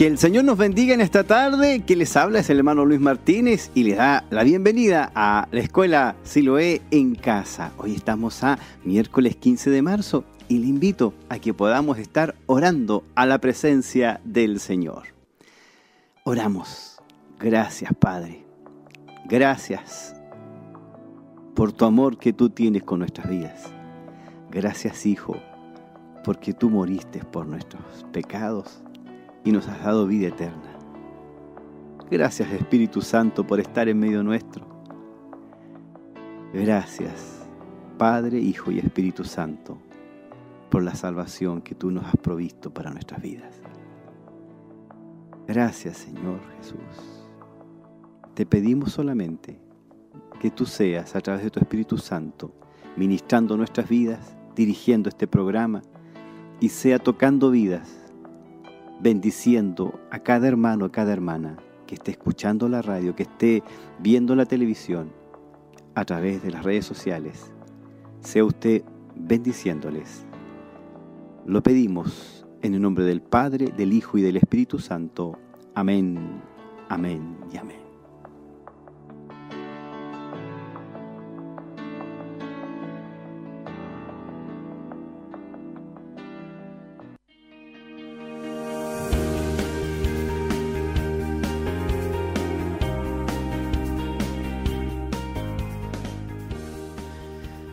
Que el Señor nos bendiga en esta tarde. Que les habla es el hermano Luis Martínez y les da la bienvenida a la escuela Siloé en casa. Hoy estamos a miércoles 15 de marzo y le invito a que podamos estar orando a la presencia del Señor. Oramos. Gracias, Padre. Gracias por tu amor que tú tienes con nuestras vidas. Gracias, Hijo, porque tú moriste por nuestros pecados y nos has dado vida eterna. Gracias Espíritu Santo por estar en medio nuestro. Gracias Padre, Hijo y Espíritu Santo por la salvación que tú nos has provisto para nuestras vidas. Gracias Señor Jesús. Te pedimos solamente que tú seas a través de tu Espíritu Santo ministrando nuestras vidas, dirigiendo este programa y sea tocando vidas bendiciendo a cada hermano, a cada hermana que esté escuchando la radio, que esté viendo la televisión a través de las redes sociales. Sea usted bendiciéndoles. Lo pedimos en el nombre del Padre, del Hijo y del Espíritu Santo. Amén, amén y amén.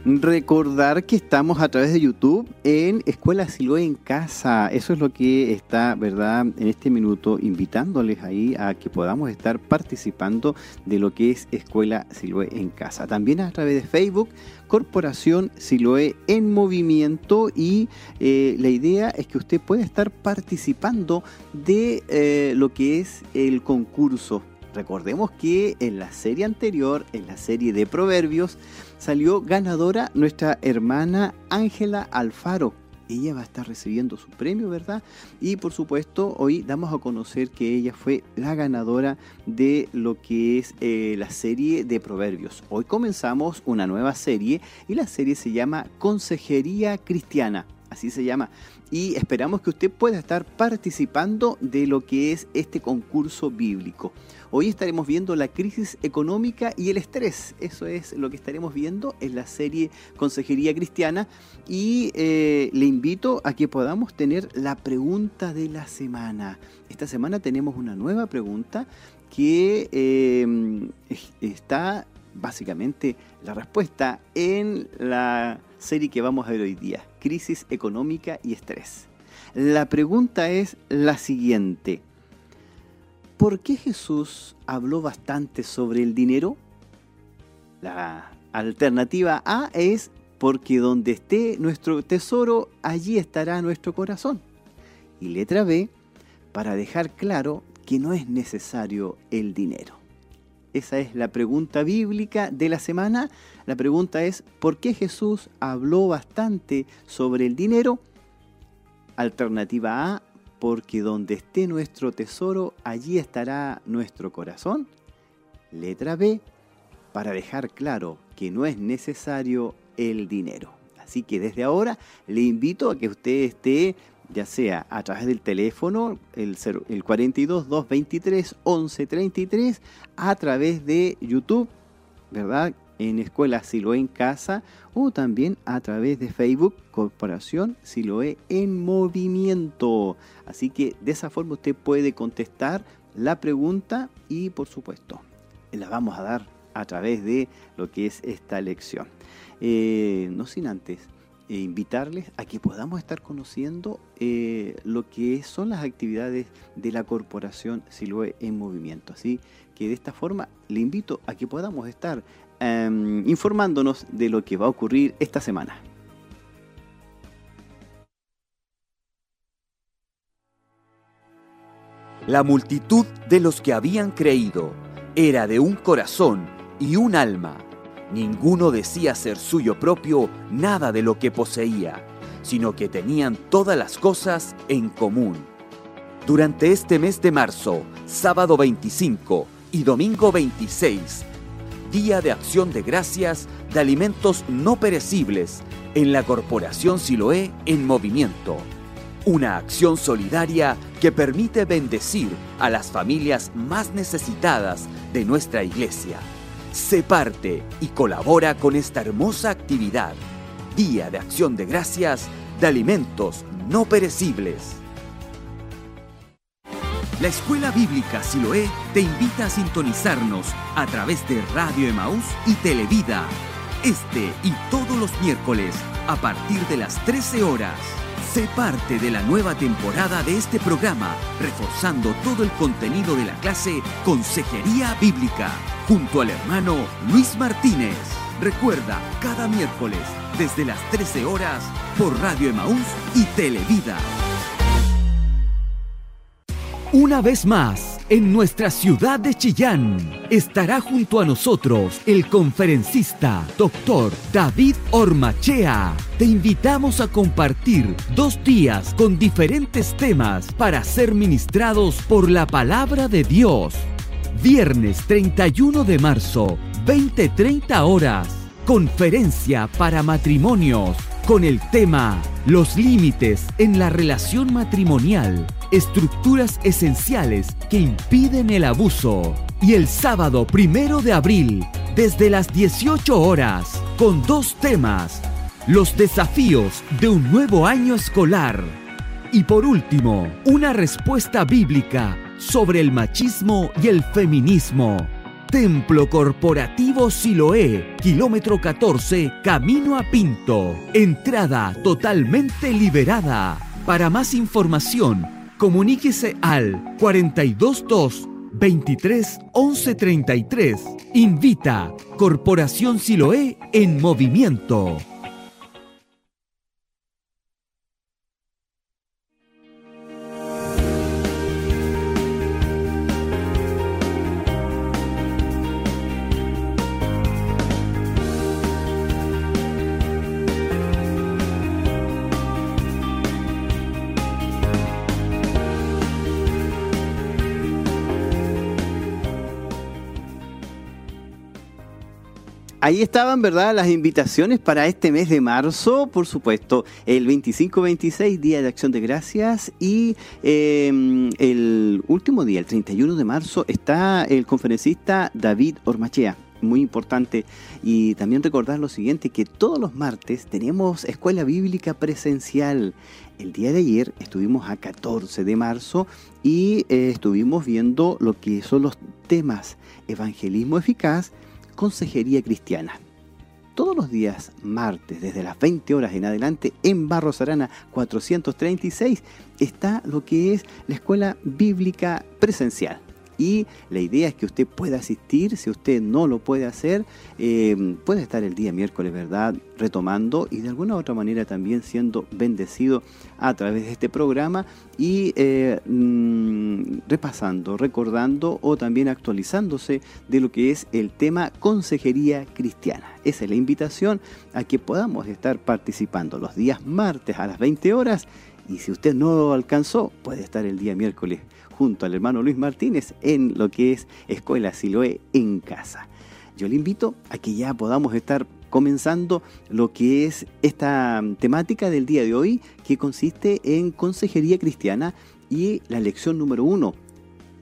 Recordar que estamos a través de YouTube en Escuela Siloé en Casa. Eso es lo que está, ¿verdad? En este minuto, invitándoles ahí a que podamos estar participando de lo que es Escuela Siloé en Casa. También a través de Facebook, Corporación Siloé en Movimiento. Y eh, la idea es que usted pueda estar participando de eh, lo que es el concurso Recordemos que en la serie anterior, en la serie de Proverbios, salió ganadora nuestra hermana Ángela Alfaro. Ella va a estar recibiendo su premio, ¿verdad? Y por supuesto, hoy damos a conocer que ella fue la ganadora de lo que es eh, la serie de Proverbios. Hoy comenzamos una nueva serie y la serie se llama Consejería Cristiana. Así se llama y esperamos que usted pueda estar participando de lo que es este concurso bíblico. Hoy estaremos viendo la crisis económica y el estrés. Eso es lo que estaremos viendo en la serie Consejería Cristiana. Y eh, le invito a que podamos tener la pregunta de la semana. Esta semana tenemos una nueva pregunta que eh, está básicamente la respuesta en la serie que vamos a ver hoy día, crisis económica y estrés. La pregunta es la siguiente. ¿Por qué Jesús habló bastante sobre el dinero? La alternativa A es porque donde esté nuestro tesoro, allí estará nuestro corazón. Y letra B, para dejar claro que no es necesario el dinero. Esa es la pregunta bíblica de la semana. La pregunta es, ¿por qué Jesús habló bastante sobre el dinero? Alternativa A, porque donde esté nuestro tesoro, allí estará nuestro corazón. Letra B, para dejar claro que no es necesario el dinero. Así que desde ahora le invito a que usted esté ya sea a través del teléfono, el, el 42 223 1133, a través de YouTube, ¿verdad? En Escuela Siloé en Casa o también a través de Facebook Corporación Siloé en Movimiento. Así que de esa forma usted puede contestar la pregunta y por supuesto la vamos a dar a través de lo que es esta lección. Eh, no sin antes e invitarles a que podamos estar conociendo eh, lo que son las actividades de la corporación Siloe en movimiento. Así que de esta forma le invito a que podamos estar em, informándonos de lo que va a ocurrir esta semana. La multitud de los que habían creído era de un corazón y un alma Ninguno decía ser suyo propio nada de lo que poseía, sino que tenían todas las cosas en común. Durante este mes de marzo, sábado 25 y domingo 26, Día de Acción de Gracias de Alimentos No Perecibles en la Corporación Siloé en Movimiento. una acción solidaria que permite bendecir a las familias más necesitadas de nuestra iglesia. Sé parte y colabora con esta hermosa actividad, Día de Acción de Gracias de Alimentos No Perecibles. La Escuela Bíblica Siloé te invita a sintonizarnos a través de Radio Emaús y Televida, este y todos los miércoles a partir de las 13 horas. Sé parte de la nueva temporada de este programa, reforzando todo el contenido de la clase Consejería Bíblica, junto al hermano Luis Martínez. Recuerda, cada miércoles, desde las 13 horas, por Radio Emaús y Televida. Una vez más, en nuestra ciudad de Chillán, estará junto a nosotros el conferencista Dr. David Ormachea. Te invitamos a compartir dos días con diferentes temas para ser ministrados por la palabra de Dios. Viernes 31 de marzo, 20-30 horas. Conferencia para matrimonios con el tema Los límites en la relación matrimonial estructuras esenciales que impiden el abuso. Y el sábado primero de abril, desde las 18 horas, con dos temas, los desafíos de un nuevo año escolar. Y por último, una respuesta bíblica sobre el machismo y el feminismo. Templo Corporativo Siloé, kilómetro 14, camino a Pinto. Entrada totalmente liberada. Para más información, comuníquese al 422 23 11 33. Invita Corporación Siloé en movimiento. Ahí estaban, ¿verdad?, las invitaciones para este mes de marzo, por supuesto, el 25-26, Día de Acción de Gracias, y em, el último día, el 31 de marzo, está el conferencista David Ormachea muy importante. Y también recordar lo siguiente, que todos los martes tenemos escuela bíblica presencial. El día de ayer estuvimos a 14 de marzo y eh, estuvimos viendo lo que son los temas evangelismo eficaz, Consejería Cristiana. Todos los días, martes, desde las 20 horas en adelante, en Barros Arana 436, está lo que es la escuela bíblica presencial y la idea es que usted pueda asistir, si usted no lo puede hacer, eh, puede estar el día miércoles, ¿verdad? Retomando y de alguna u otra manera también siendo bendecido a través de este programa y eh, mm, repasando, recordando o también actualizándose de lo que es el tema consejería cristiana. Esa es la invitación a que podamos estar participando los días martes a las 20 horas y si usted no lo alcanzó, puede estar el día miércoles junto al hermano Luis Martínez en lo que es Escuela Siloé en casa. Yo le invito a que ya podamos estar comenzando lo que es esta temática del día de hoy, que consiste en consejería cristiana y la lección número uno,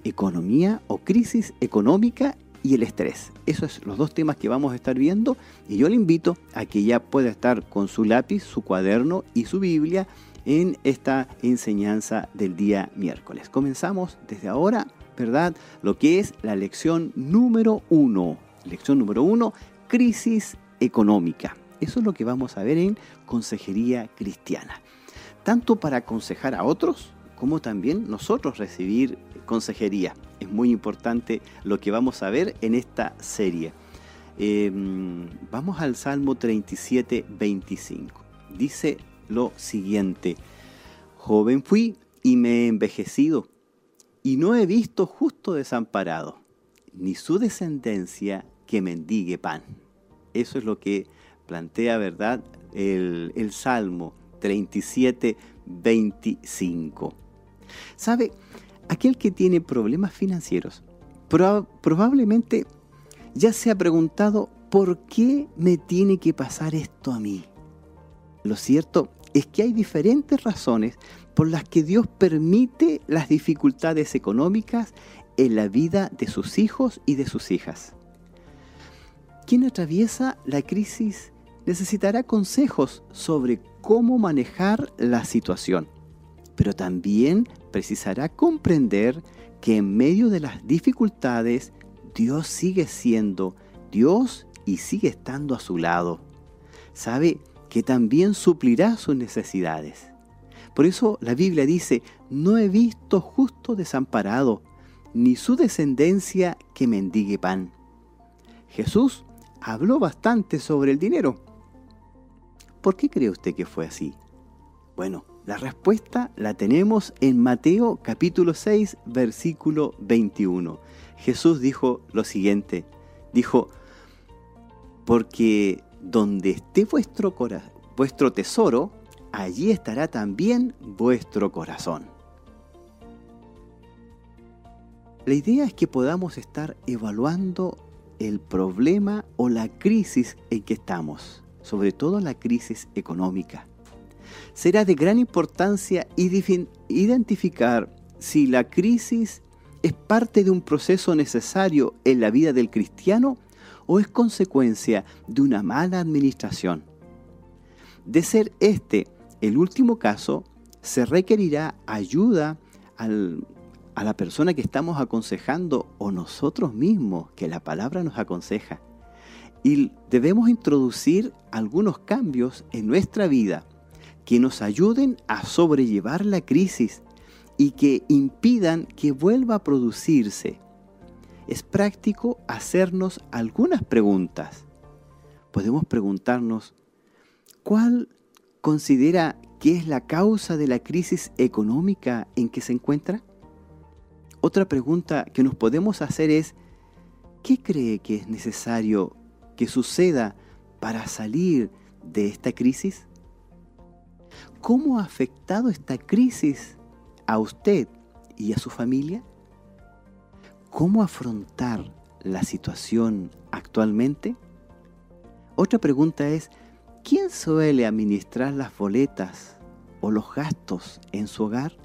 economía o crisis económica y el estrés. Esos son los dos temas que vamos a estar viendo y yo le invito a que ya pueda estar con su lápiz, su cuaderno y su Biblia en esta enseñanza del día miércoles. Comenzamos desde ahora, ¿verdad? Lo que es la lección número uno. Lección número uno, crisis económica. Eso es lo que vamos a ver en Consejería Cristiana. Tanto para aconsejar a otros como también nosotros recibir consejería. Es muy importante lo que vamos a ver en esta serie. Em, vamos al Salmo 37, 25. Dice lo siguiente. Joven fui y me he envejecido, y no he visto justo desamparado, ni su descendencia que mendigue pan. Eso es lo que plantea, ¿verdad?, el, el Salmo 37, 25. ¿Sabe? Aquel que tiene problemas financieros probablemente ya se ha preguntado, ¿por qué me tiene que pasar esto a mí? Lo cierto es que hay diferentes razones por las que Dios permite las dificultades económicas en la vida de sus hijos y de sus hijas. Quien atraviesa la crisis necesitará consejos sobre cómo manejar la situación, pero también precisará comprender que en medio de las dificultades Dios sigue siendo Dios y sigue estando a su lado. Sabe que también suplirá sus necesidades. Por eso la Biblia dice, no he visto justo desamparado, ni su descendencia que mendigue pan. Jesús habló bastante sobre el dinero. ¿Por qué cree usted que fue así? Bueno, la respuesta la tenemos en Mateo capítulo 6, versículo 21. Jesús dijo lo siguiente, dijo, porque donde esté vuestro, tesoro, allí estará también vuestro corazón. La idea es que podamos estar evaluando el problema o la crisis en que estamos, sobre todo la crisis económica. Será de gran importancia identificar si la crisis es parte de un proceso necesario en la vida del cristiano o es consecuencia de una mala administración. De ser este el último caso, se requerirá ayuda a la persona que estamos aconsejando o nosotros mismos, que la palabra nos aconseja. Y debemos introducir algunos cambios en nuestra vida que nos ayuden a sobrellevar la crisis y que impidan que vuelva a producirse es práctico hacernos algunas preguntas. Podemos preguntarnos, ¿cuál considera que es la causa de la crisis económica en que se encuentra? Otra pregunta que nos podemos hacer es, ¿qué cree que es necesario que suceda para salir de esta crisis? ¿Cómo ha afectado esta crisis a usted y a su familia? ¿Cómo afrontar la situación actualmente? Otra pregunta es, ¿quién suele administrar las boletas o los gastos en su hogar?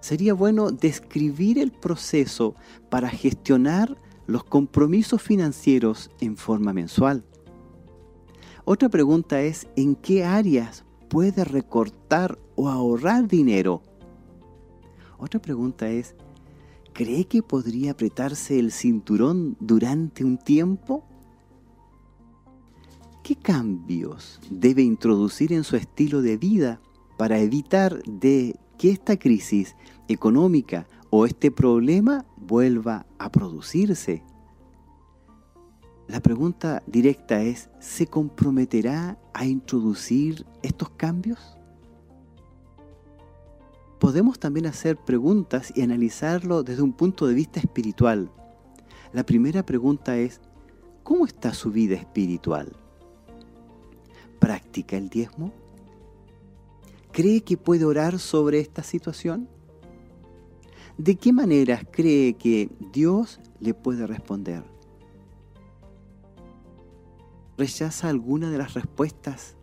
Sería bueno describir el proceso para gestionar los compromisos financieros en forma mensual. Otra pregunta es, ¿en qué áreas puede recortar o ahorrar dinero? Otra pregunta es, ¿Cree que podría apretarse el cinturón durante un tiempo? ¿Qué cambios debe introducir en su estilo de vida para evitar de que esta crisis económica o este problema vuelva a producirse? La pregunta directa es, ¿se comprometerá a introducir estos cambios? Podemos también hacer preguntas y analizarlo desde un punto de vista espiritual. La primera pregunta es, ¿cómo está su vida espiritual? ¿Practica el diezmo? ¿Cree que puede orar sobre esta situación? ¿De qué maneras cree que Dios le puede responder? ¿Rechaza alguna de las respuestas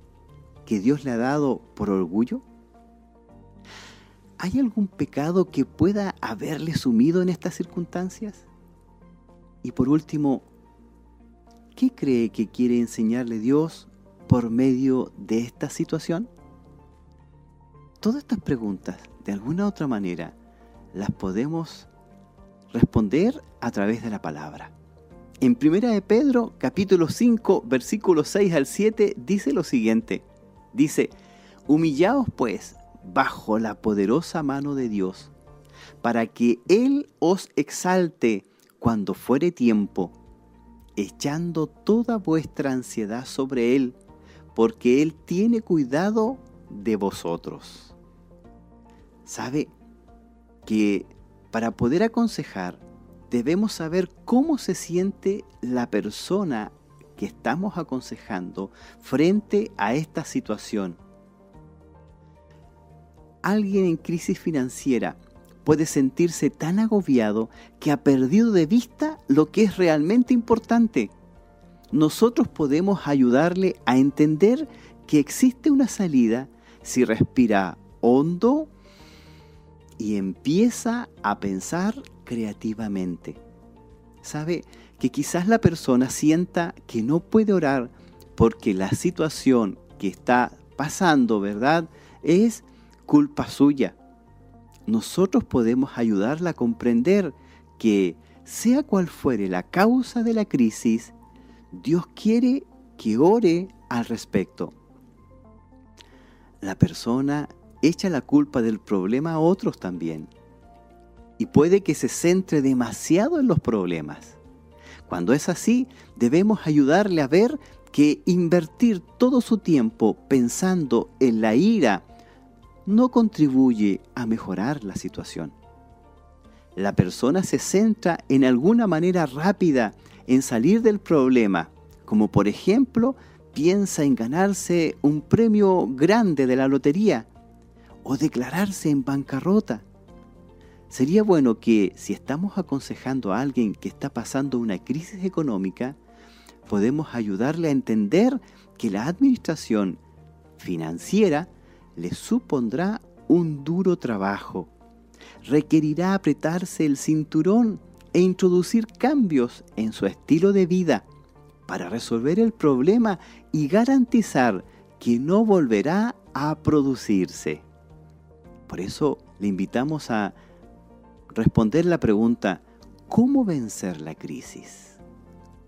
que Dios le ha dado por orgullo? ¿Hay algún pecado que pueda haberle sumido en estas circunstancias? Y por último, ¿qué cree que quiere enseñarle Dios por medio de esta situación? Todas estas preguntas, de alguna otra manera, las podemos responder a través de la palabra. En Primera de Pedro, capítulo 5, versículos 6 al 7, dice lo siguiente. Dice, Humillaos pues bajo la poderosa mano de Dios, para que Él os exalte cuando fuere tiempo, echando toda vuestra ansiedad sobre Él, porque Él tiene cuidado de vosotros. ¿Sabe que para poder aconsejar debemos saber cómo se siente la persona que estamos aconsejando frente a esta situación? Alguien en crisis financiera puede sentirse tan agobiado que ha perdido de vista lo que es realmente importante. Nosotros podemos ayudarle a entender que existe una salida si respira hondo y empieza a pensar creativamente. Sabe que quizás la persona sienta que no puede orar porque la situación que está pasando, ¿verdad? Es culpa suya. Nosotros podemos ayudarla a comprender que sea cual fuere la causa de la crisis, Dios quiere que ore al respecto. La persona echa la culpa del problema a otros también. Y puede que se centre demasiado en los problemas. Cuando es así, debemos ayudarle a ver que invertir todo su tiempo pensando en la ira no contribuye a mejorar la situación. La persona se centra en alguna manera rápida en salir del problema, como por ejemplo piensa en ganarse un premio grande de la lotería o declararse en bancarrota. Sería bueno que si estamos aconsejando a alguien que está pasando una crisis económica, podemos ayudarle a entender que la administración financiera le supondrá un duro trabajo. Requerirá apretarse el cinturón e introducir cambios en su estilo de vida para resolver el problema y garantizar que no volverá a producirse. Por eso le invitamos a responder la pregunta, ¿cómo vencer la crisis?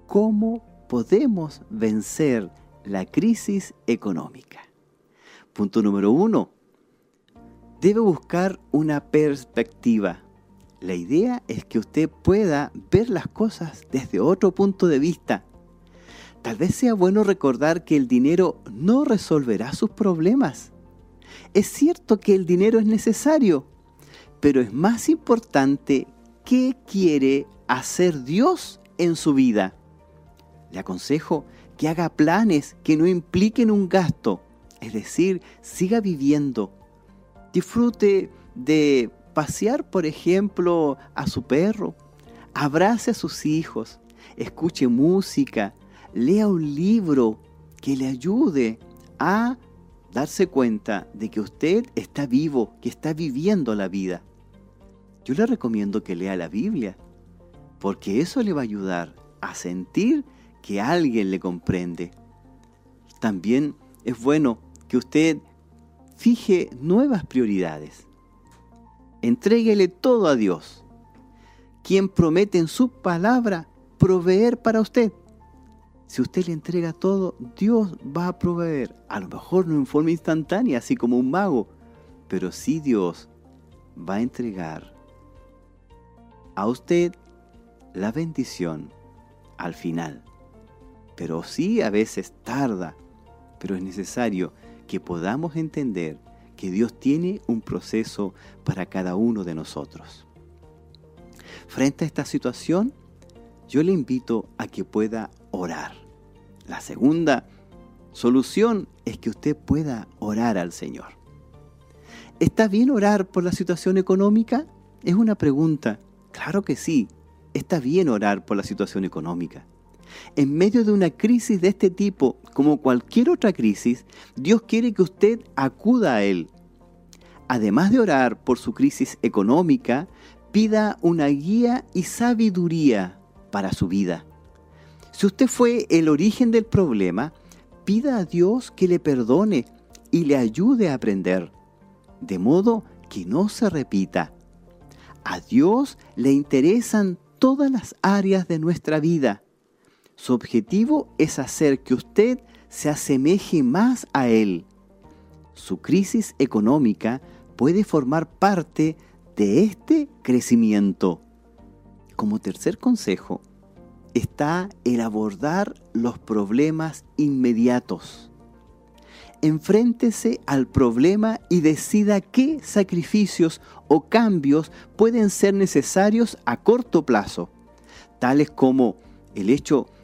¿Cómo podemos vencer la crisis económica? Punto número uno, debe buscar una perspectiva. La idea es que usted pueda ver las cosas desde otro punto de vista Tal vez sea bueno recordar que el dinero no resolverá sus problemas. Es cierto que el dinero es necesario, pero es más importante qué quiere hacer Dios en su vida. Le aconsejo que haga planes que no impliquen un gasto, es decir, siga viviendo. Disfrute de pasear, por ejemplo, a su perro, abrace a sus hijos, escuche música, lea un libro que le ayude a darse cuenta de que usted está vivo, que está viviendo la vida. Yo le recomiendo que lea la Biblia, porque eso le va a ayudar a sentir que alguien le comprende. También es bueno que usted fije nuevas prioridades. Entréguele todo a Dios, quien promete en su palabra proveer para usted. Si usted le entrega todo, Dios va a proveer. A lo mejor no en forma instantánea, así como un mago, pero sí Dios va a entregar a usted la bendición al final. Pero sí a veces tarda, pero es necesario que podamos entender que Dios tiene un proceso para cada uno de nosotros. Frente a esta situación, yo le invito a que pueda orar. La segunda solución es que usted pueda orar al Señor. ¿Está bien orar por la situación económica? Es una pregunta. Claro que sí, está bien orar por la situación económica. En medio de una crisis de este tipo, como cualquier otra crisis, Dios quiere que usted acuda a Él. Además de orar por su crisis económica, pida una guía y sabiduría para su vida. Si usted fue el origen del problema, pida a Dios que le perdone y le ayude a aprender, de modo que no se repita. A Dios le interesan todas las áreas de nuestra vida. Su objetivo es hacer que usted se asemeje más a Él. Su crisis económica puede formar parte de este crecimiento. Como tercer consejo, está el abordar los problemas inmediatos. Enfréntese al problema y decida qué sacrificios o cambios pueden ser necesarios a corto plazo, tales como el hecho de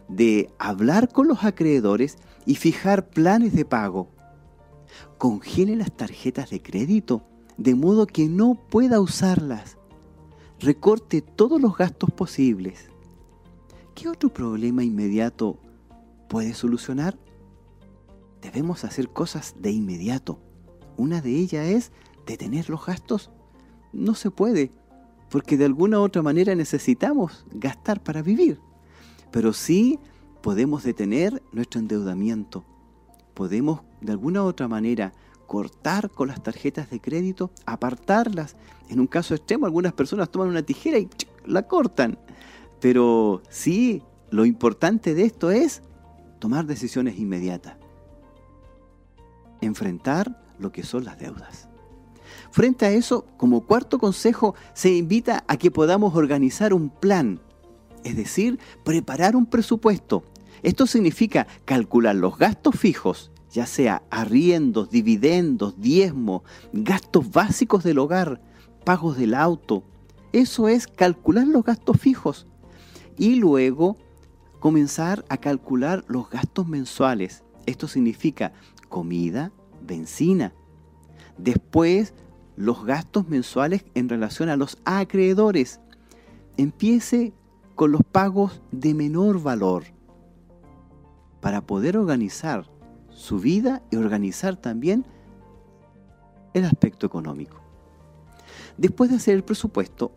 hablar con los acreedores y fijar planes de pago. Congele las tarjetas de crédito de modo que no pueda usarlas. Recorte todos los gastos posibles ¿qué otro problema inmediato puede solucionar? Debemos hacer cosas de inmediato. Una de ellas es detener los gastos. No se puede, porque de alguna u otra manera necesitamos gastar para vivir. Pero sí podemos detener nuestro endeudamiento. Podemos de alguna u otra manera cortar con las tarjetas de crédito, apartarlas. En un caso extremo, algunas personas toman una tijera y la cortan. Pero sí, lo importante de esto es tomar decisiones inmediatas. Enfrentar lo que son las deudas. Frente a eso, como cuarto consejo, se invita a que podamos organizar un plan, es decir, preparar un presupuesto. Esto significa calcular los gastos fijos, ya sea arriendos, dividendos, diezmos, gastos básicos del hogar, pagos del auto. Eso es calcular los gastos fijos. Y luego comenzar a calcular los gastos mensuales. Esto significa comida, benzina. Después, los gastos mensuales en relación a los acreedores. Empiece con los pagos de menor valor para poder organizar su vida y organizar también el aspecto económico. Después de hacer el presupuesto,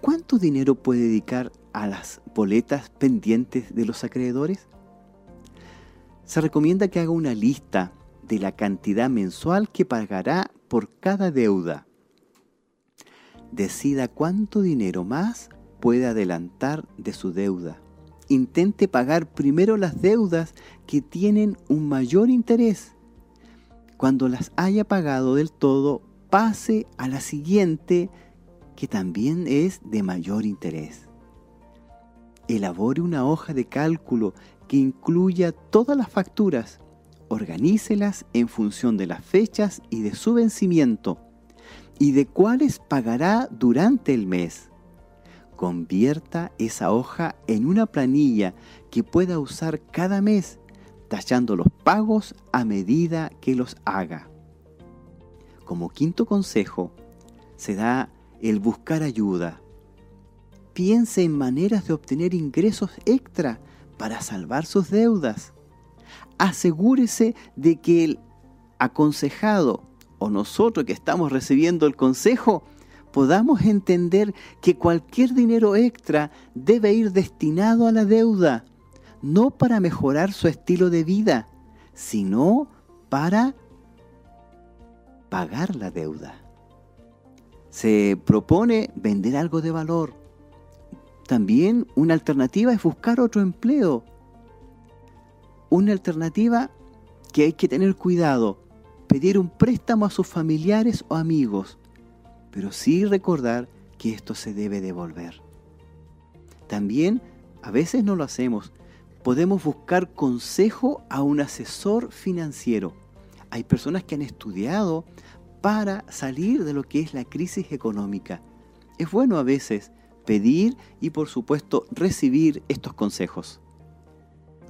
¿cuánto dinero puede dedicar a las boletas pendientes de los acreedores? Se recomienda que haga una lista de la cantidad mensual que pagará por cada deuda. Decida cuánto dinero más puede adelantar de su deuda intente pagar primero las deudas que tienen un mayor interés. Cuando las haya pagado del todo, pase a la siguiente que también es de mayor interés. Elabore una hoja de cálculo que incluya todas las facturas. Organícelas en función de las fechas y de su vencimiento y de cuáles pagará durante el mes convierta esa hoja en una planilla que pueda usar cada mes, tachando los pagos a medida que los haga. Como quinto consejo, se da el buscar ayuda. Piense en maneras de obtener ingresos extra para salvar sus deudas. Asegúrese de que el aconsejado o nosotros que estamos recibiendo el consejo podamos entender que cualquier dinero extra debe ir destinado a la deuda, no para mejorar su estilo de vida, sino para pagar la deuda. Se propone vender algo de valor. También una alternativa es buscar otro empleo. Una alternativa que hay que tener cuidado, pedir un préstamo a sus familiares o amigos pero sí recordar que esto se debe devolver. También, a veces no lo hacemos, podemos buscar consejo a un asesor financiero. Hay personas que han estudiado para salir de lo que es la crisis económica. Es bueno a veces pedir y por supuesto recibir estos consejos.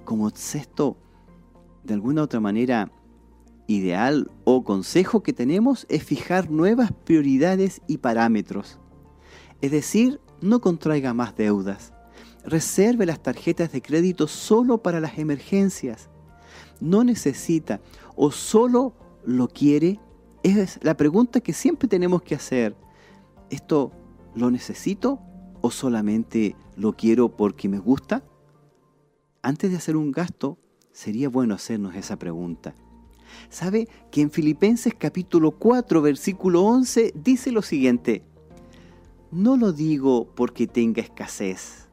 Como sexto, de alguna otra manera, ideal o consejo que tenemos es fijar nuevas prioridades y parámetros. Es decir, no contraiga más deudas. Reserve las tarjetas de crédito solo para las emergencias. No necesita o solo lo quiere. Es la pregunta que siempre tenemos que hacer. ¿Esto lo necesito o solamente lo quiero porque me gusta? Antes de hacer un gasto, sería bueno hacernos esa pregunta. ¿Sabe que en Filipenses capítulo 4, versículo 11 dice lo siguiente? No lo digo porque tenga escasez,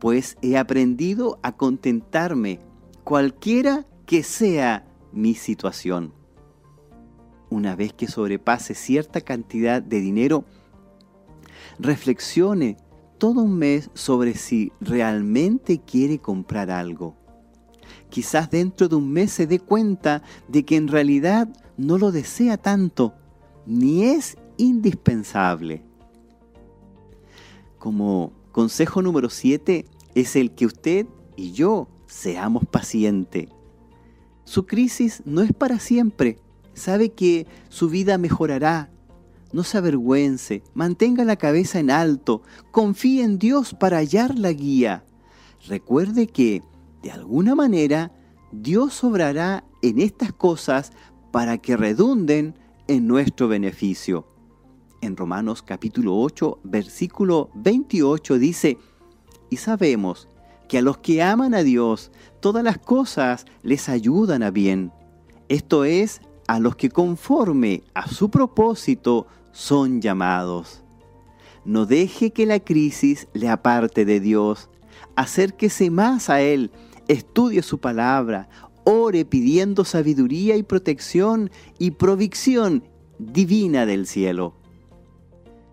pues he aprendido a contentarme cualquiera que sea mi situación. Una vez que sobrepase cierta cantidad de dinero, reflexione todo un mes sobre si realmente quiere comprar algo quizás dentro de un mes se dé cuenta de que en realidad no lo desea tanto, ni es indispensable. Como consejo número 7 es el que usted y yo seamos pacientes. Su crisis no es para siempre. Sabe que su vida mejorará. No se avergüence, mantenga la cabeza en alto, confíe en Dios para hallar la guía. Recuerde que de alguna manera, Dios obrará en estas cosas para que redunden en nuestro beneficio. En Romanos capítulo 8, versículo 28 dice, y sabemos que a los que aman a Dios, todas las cosas les ayudan a bien. Esto es, a los que conforme a su propósito son llamados. No deje que la crisis le aparte de Dios. Acérquese más a Él, estudie su palabra, ore pidiendo sabiduría y protección y provicción divina del cielo.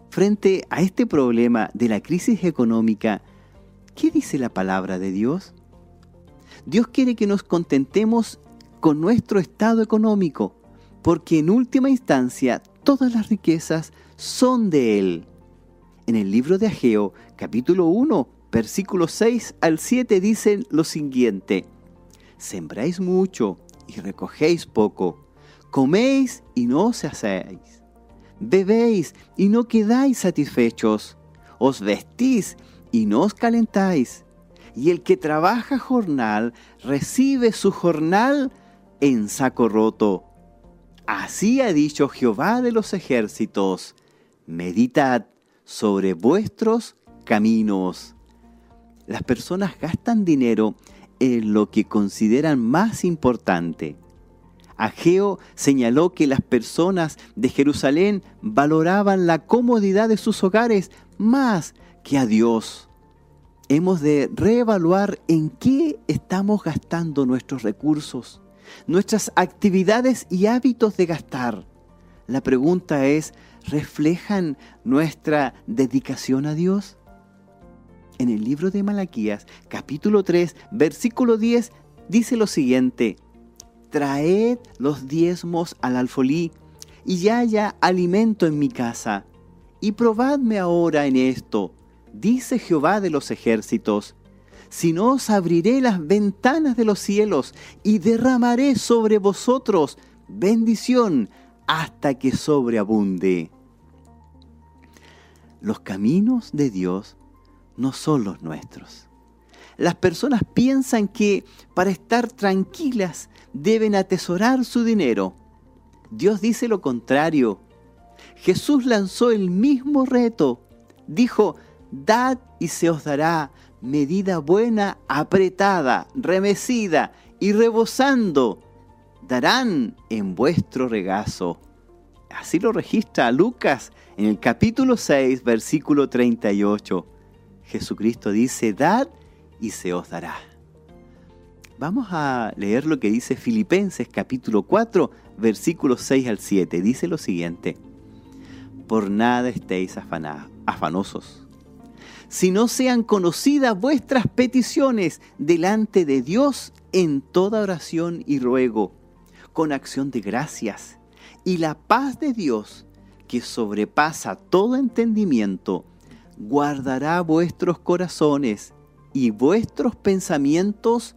Frente a este problema de la crisis económica, ¿qué dice la palabra de Dios? Dios quiere que nos contentemos con nuestro estado económico, porque en última instancia todas las riquezas son de Él. En el libro de Ageo, capítulo 1, versículos 6 al 7 dicen lo siguiente, Sembráis mucho y recogéis poco, coméis y no os hacéis, bebéis y no quedáis satisfechos, os vestís y no os calentáis, y el que trabaja jornal recibe su jornal en saco roto. Así ha dicho Jehová de los ejércitos, meditad sobre vuestros caminos. Las personas gastan dinero en lo que consideran más importante. Ageo señaló que las personas de Jerusalén valoraban la comodidad de sus hogares más que a Dios. Hemos de reevaluar en qué estamos gastando nuestros recursos nuestras actividades y hábitos de gastar. La pregunta es, ¿reflejan nuestra dedicación a Dios? En el libro de Malaquías, capítulo 3, versículo 10, dice lo siguiente, Traed los diezmos al alfolí, y haya alimento en mi casa, y probadme ahora en esto, dice Jehová de los ejércitos, sino os abriré las ventanas de los cielos y derramaré sobre vosotros bendición hasta que sobreabunde. Los caminos de Dios no son los nuestros. Las personas piensan que para estar tranquilas deben atesorar su dinero. Dios dice lo contrario. Jesús lanzó el mismo reto. Dijo, dad y se os dará, medida buena, apretada, remecida y rebosando, darán en vuestro regazo. Así lo registra Lucas en el capítulo 6, versículo 38. Jesucristo dice, dad y se os dará. Vamos a leer lo que dice Filipenses capítulo 4, versículos 6 al 7. Dice lo siguiente, por nada estéis afanosos si no sean conocidas vuestras peticiones delante de Dios en toda oración y ruego, con acción de gracias. Y la paz de Dios, que sobrepasa todo entendimiento, guardará vuestros corazones y vuestros pensamientos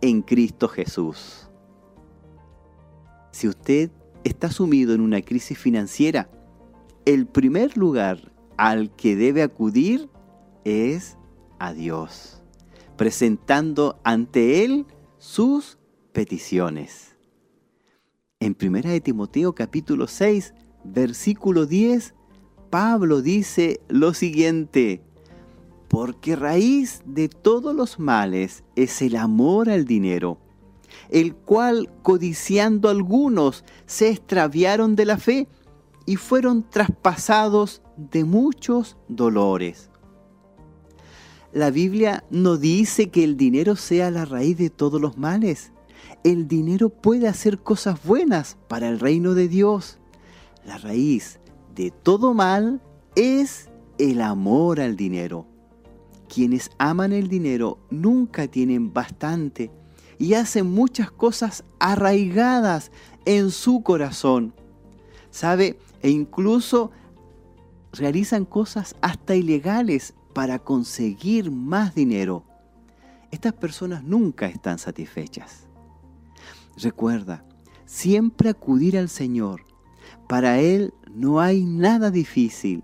en Cristo Jesús. Si usted está sumido en una crisis financiera, el primer lugar al que debe acudir es a Dios, presentando ante Él sus peticiones. En 1 de Timoteo capítulo 6, versículo 10, Pablo dice lo siguiente, porque raíz de todos los males es el amor al dinero, el cual codiciando algunos se extraviaron de la fe y fueron traspasados de muchos dolores. La Biblia no dice que el dinero sea la raíz de todos los males. El dinero puede hacer cosas buenas para el reino de Dios. La raíz de todo mal es el amor al dinero. Quienes aman el dinero nunca tienen bastante y hacen muchas cosas arraigadas en su corazón. ¿Sabe? E incluso realizan cosas hasta ilegales para conseguir más dinero. Estas personas nunca están satisfechas. Recuerda, siempre acudir al Señor. Para Él no hay nada difícil.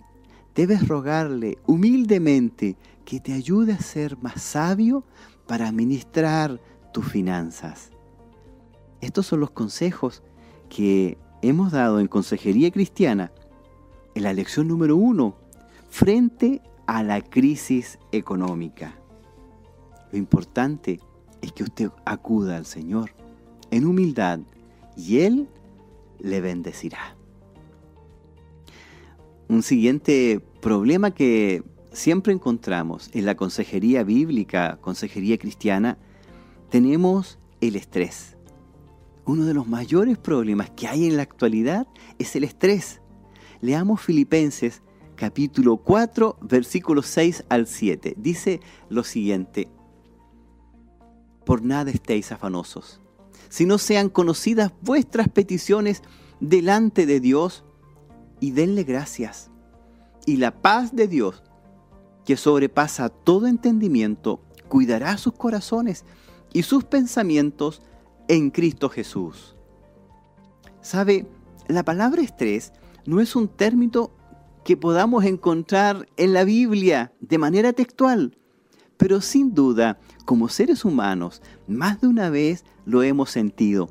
Debes rogarle humildemente que te ayude a ser más sabio para administrar tus finanzas. Estos son los consejos que hemos dado en Consejería Cristiana en la lección número uno, frente a la crisis económica. Lo importante es que usted acuda al Señor en humildad y Él le bendecirá. Un siguiente problema que siempre encontramos en la consejería bíblica, consejería cristiana, tenemos el estrés. Uno de los mayores problemas que hay en la actualidad es el estrés. Leamos Filipenses capítulo 4, versículos 6 al 7. Dice lo siguiente, por nada estéis afanosos, si no sean conocidas vuestras peticiones delante de Dios y denle gracias. Y la paz de Dios, que sobrepasa todo entendimiento, cuidará sus corazones y sus pensamientos en Cristo Jesús. ¿Sabe? La palabra estrés no es un término que podamos encontrar en la Biblia de manera textual, pero sin duda, como seres humanos, más de una vez lo hemos sentido.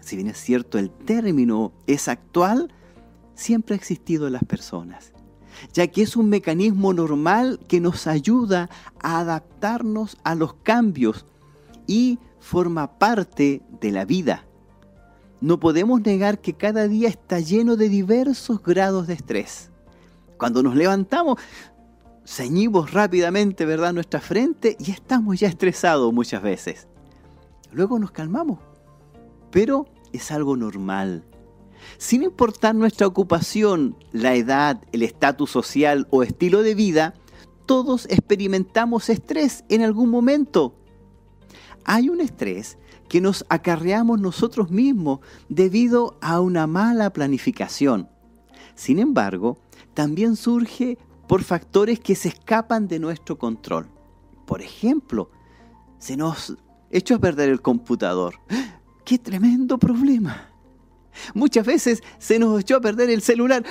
Si bien es cierto, el término es actual, siempre ha existido en las personas ya que es un mecanismo normal que nos ayuda a adaptarnos a los cambios y forma parte de la vida. No podemos negar que cada día está lleno de diversos grados de estrés. Cuando nos levantamos, ceñimos rápidamente, ¿verdad?, nuestra frente y estamos ya estresados muchas veces. Luego nos calmamos, pero es algo normal. Sin importar nuestra ocupación, la edad, el estatus social o estilo de vida, todos experimentamos estrés en algún momento. Hay un estrés que nos acarreamos nosotros mismos debido a una mala planificación. Sin embargo, también surge por factores que se escapan de nuestro control. Por ejemplo, se nos echó a perder el computador. ¡Qué tremendo problema! Muchas veces se nos echó a perder el celular.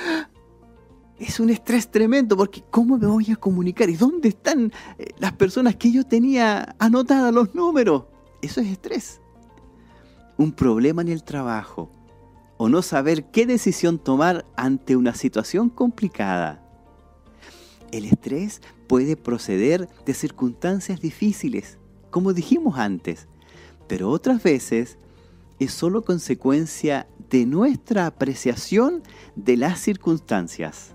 Es un estrés tremendo porque ¿cómo me voy a comunicar? ¿Y dónde están eh, las personas que yo tenía anotadas los números? Eso es estrés. Un problema en el trabajo o no saber qué decisión tomar ante una situación complicada. El estrés puede proceder de circunstancias difíciles, como dijimos antes, pero otras veces es solo consecuencia de nuestra apreciación de las circunstancias.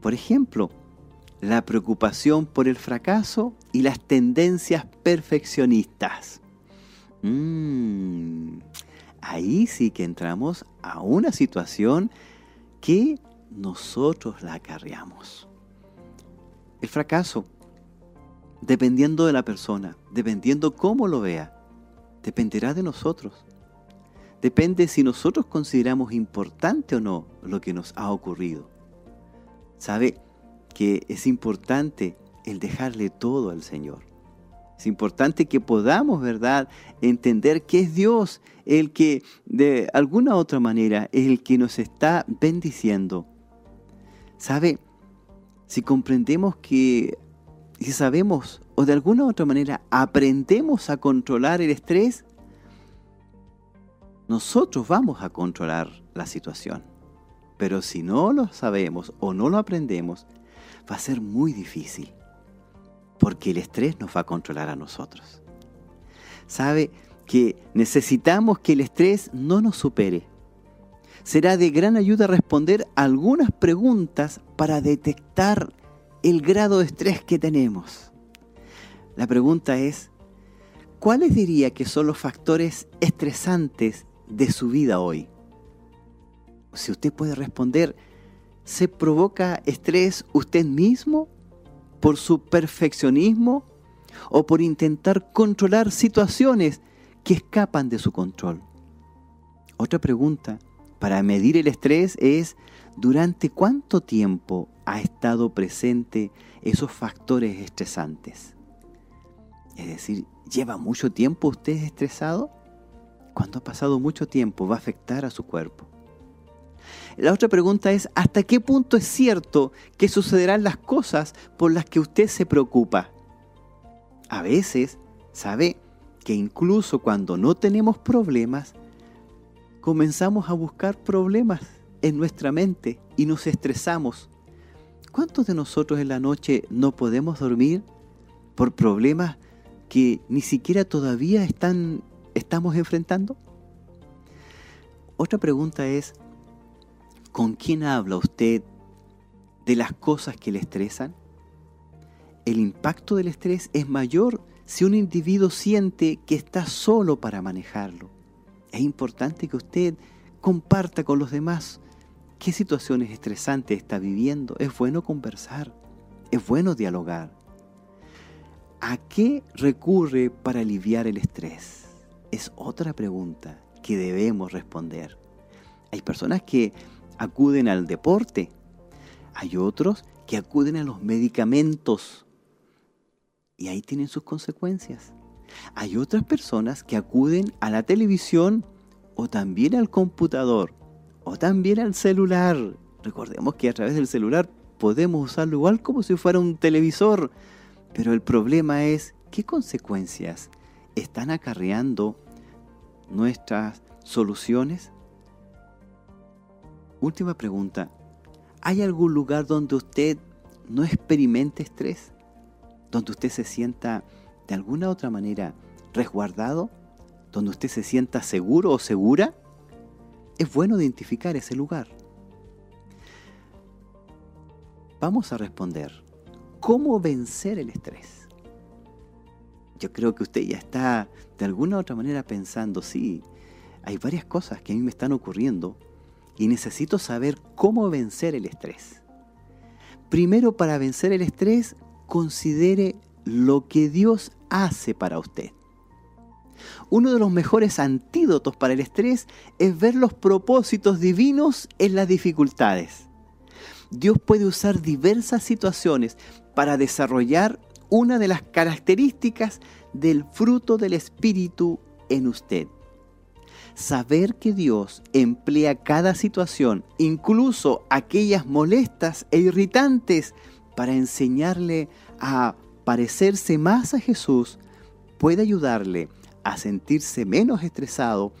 Por ejemplo, la preocupación por el fracaso y las tendencias perfeccionistas. Mm, ahí sí que entramos a una situación que nosotros la acarreamos. El fracaso, dependiendo de la persona, dependiendo cómo lo vea, dependerá de nosotros. Depende si nosotros consideramos importante o no lo que nos ha ocurrido. Sabe que es importante el dejarle todo al Señor. Es importante que podamos, ¿verdad?, entender que es Dios el que de alguna otra manera es el que nos está bendiciendo. ¿Sabe? Si comprendemos que, si sabemos o de alguna otra manera aprendemos a controlar el estrés, nosotros vamos a controlar la situación. Pero si no lo sabemos o no lo aprendemos, va a ser muy difícil, porque el estrés nos va a controlar a nosotros. Sabe que necesitamos que el estrés no nos supere. Será de gran ayuda responder algunas preguntas para detectar el grado de estrés que tenemos. La pregunta es, ¿cuáles diría que son los factores estresantes de su vida hoy? Si usted puede responder, ¿se provoca estrés usted mismo por su perfeccionismo o por intentar controlar situaciones que escapan de su control? Otra pregunta para medir el estrés es, ¿durante cuánto tiempo ha estado presente esos factores estresantes? Es decir, ¿lleva mucho tiempo usted estresado? Cuando ha pasado mucho tiempo va a afectar a su cuerpo. La otra pregunta es, ¿hasta qué punto es cierto que sucederán las cosas por las que usted se preocupa? A veces, sabe que incluso cuando no tenemos problemas, comenzamos a buscar problemas en nuestra mente y nos estresamos. ¿Cuántos de nosotros en la noche no podemos dormir por problemas que ni siquiera todavía están, estamos enfrentando? Otra pregunta es, ¿con quién habla usted de las cosas que le estresan? El impacto del estrés es mayor si un individuo siente que está solo para manejarlo. Es importante que usted comparta con los demás qué situaciones estresantes está viviendo. Es bueno conversar, es bueno dialogar. ¿A qué recurre para aliviar el estrés? Es otra pregunta que debemos responder. Hay personas que acuden al deporte, hay otros que acuden a los medicamentos y ahí tienen sus consecuencias. Hay otras personas que acuden a la televisión o también al computador o también al celular. Recordemos que a través del celular podemos usarlo igual como si fuera un televisor, pero el problema es qué consecuencias están acarreando nuestras soluciones. Última pregunta. ¿Hay algún lugar donde usted no experimente estrés? donde usted se sienta de alguna otra manera resguardado, donde usted se sienta seguro o segura, es bueno identificar ese lugar. Vamos a responder, ¿cómo vencer el estrés? Yo creo que usted ya está de alguna otra manera pensando, sí, hay varias cosas que a mí me están ocurriendo y necesito saber cómo vencer el estrés. Primero, para vencer el estrés, considere lo que Dios hace para usted. Uno de los mejores antídotos para el estrés es ver los propósitos divinos en las dificultades. Dios puede usar diversas situaciones para desarrollar una de las características del fruto del Espíritu en usted. Saber que Dios emplea cada situación, incluso aquellas molestas e irritantes, para enseñarle a parecerse más a Jesús puede ayudarle a sentirse menos estresado